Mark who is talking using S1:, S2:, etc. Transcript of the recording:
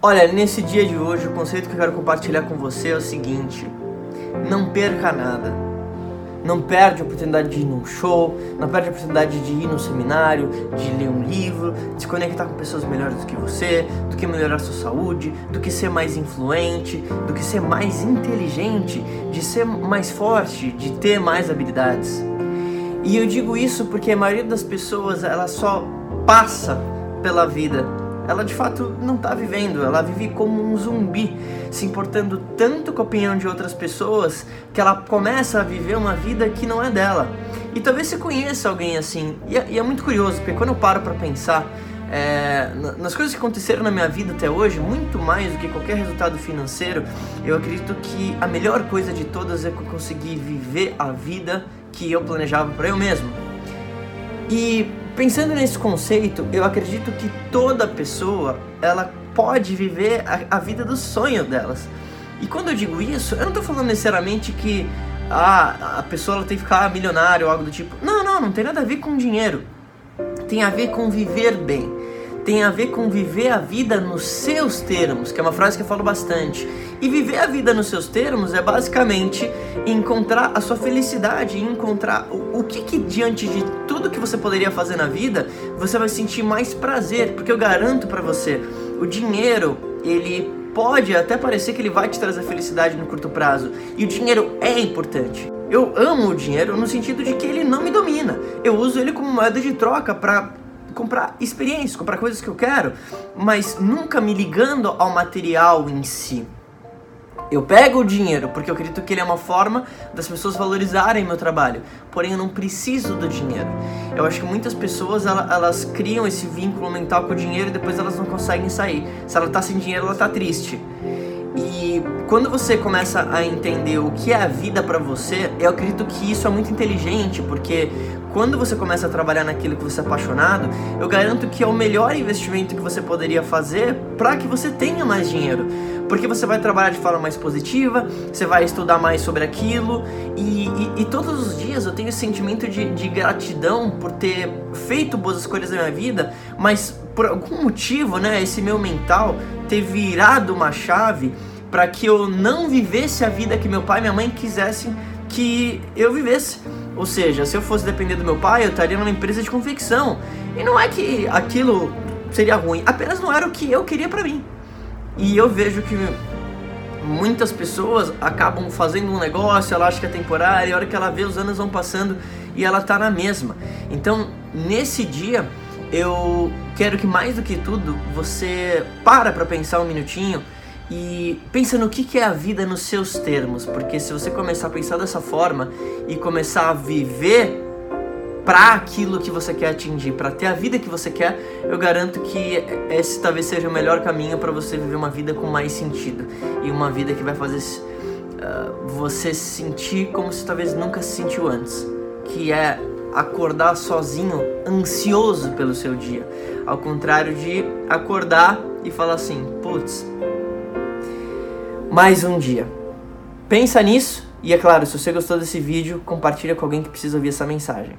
S1: Olha, nesse dia de hoje, o conceito que eu quero compartilhar com você é o seguinte: não perca nada. Não perde a oportunidade de ir num show, não perde a oportunidade de ir num seminário, de ler um livro, de se conectar com pessoas melhores do que você, do que melhorar sua saúde, do que ser mais influente, do que ser mais inteligente, de ser mais forte, de ter mais habilidades. E eu digo isso porque a maioria das pessoas ela só passa pela vida ela de fato não está vivendo, ela vive como um zumbi, se importando tanto com a opinião de outras pessoas que ela começa a viver uma vida que não é dela. E talvez você conheça alguém assim, e é, e é muito curioso, porque quando eu paro para pensar é, nas coisas que aconteceram na minha vida até hoje, muito mais do que qualquer resultado financeiro, eu acredito que a melhor coisa de todas é que eu consegui viver a vida que eu planejava para eu mesmo. E Pensando nesse conceito, eu acredito que toda pessoa ela pode viver a, a vida do sonho delas. E quando eu digo isso, eu não estou falando necessariamente que ah, a pessoa tem que ficar milionária ou algo do tipo. Não, não, não tem nada a ver com dinheiro. Tem a ver com viver bem tem a ver com viver a vida nos seus termos, que é uma frase que eu falo bastante. E viver a vida nos seus termos é basicamente encontrar a sua felicidade, encontrar o, o que, que diante de tudo que você poderia fazer na vida, você vai sentir mais prazer, porque eu garanto para você, o dinheiro, ele pode até parecer que ele vai te trazer felicidade no curto prazo, e o dinheiro é importante. Eu amo o dinheiro no sentido de que ele não me domina. Eu uso ele como moeda de troca para comprar experiências, comprar coisas que eu quero, mas nunca me ligando ao material em si. Eu pego o dinheiro porque eu acredito que ele é uma forma das pessoas valorizarem meu trabalho, porém eu não preciso do dinheiro. Eu acho que muitas pessoas elas, elas criam esse vínculo mental com o dinheiro e depois elas não conseguem sair. Se ela tá sem dinheiro, ela tá triste. Quando você começa a entender o que é a vida para você, eu acredito que isso é muito inteligente, porque quando você começa a trabalhar naquilo que você é apaixonado, eu garanto que é o melhor investimento que você poderia fazer para que você tenha mais dinheiro. Porque você vai trabalhar de forma mais positiva, você vai estudar mais sobre aquilo, e, e, e todos os dias eu tenho esse sentimento de, de gratidão por ter feito boas escolhas na minha vida, mas por algum motivo, né, esse meu mental ter virado uma chave para que eu não vivesse a vida que meu pai e minha mãe quisessem que eu vivesse. Ou seja, se eu fosse depender do meu pai, eu estaria numa empresa de confecção. E não é que aquilo seria ruim, apenas não era o que eu queria para mim. E eu vejo que muitas pessoas acabam fazendo um negócio, ela acha que é temporário, e a hora que ela vê os anos vão passando e ela tá na mesma. Então, nesse dia, eu quero que mais do que tudo você para para pensar um minutinho e pensa no que, que é a vida nos seus termos, porque se você começar a pensar dessa forma e começar a viver para aquilo que você quer atingir, para ter a vida que você quer, eu garanto que esse talvez seja o melhor caminho para você viver uma vida com mais sentido. E uma vida que vai fazer uh, você se sentir como se talvez nunca se sentiu antes, que é acordar sozinho, ansioso pelo seu dia, ao contrário de acordar e falar assim, putz, mais um dia. Pensa nisso e é claro, se você gostou desse vídeo, compartilha com alguém que precisa ouvir essa mensagem.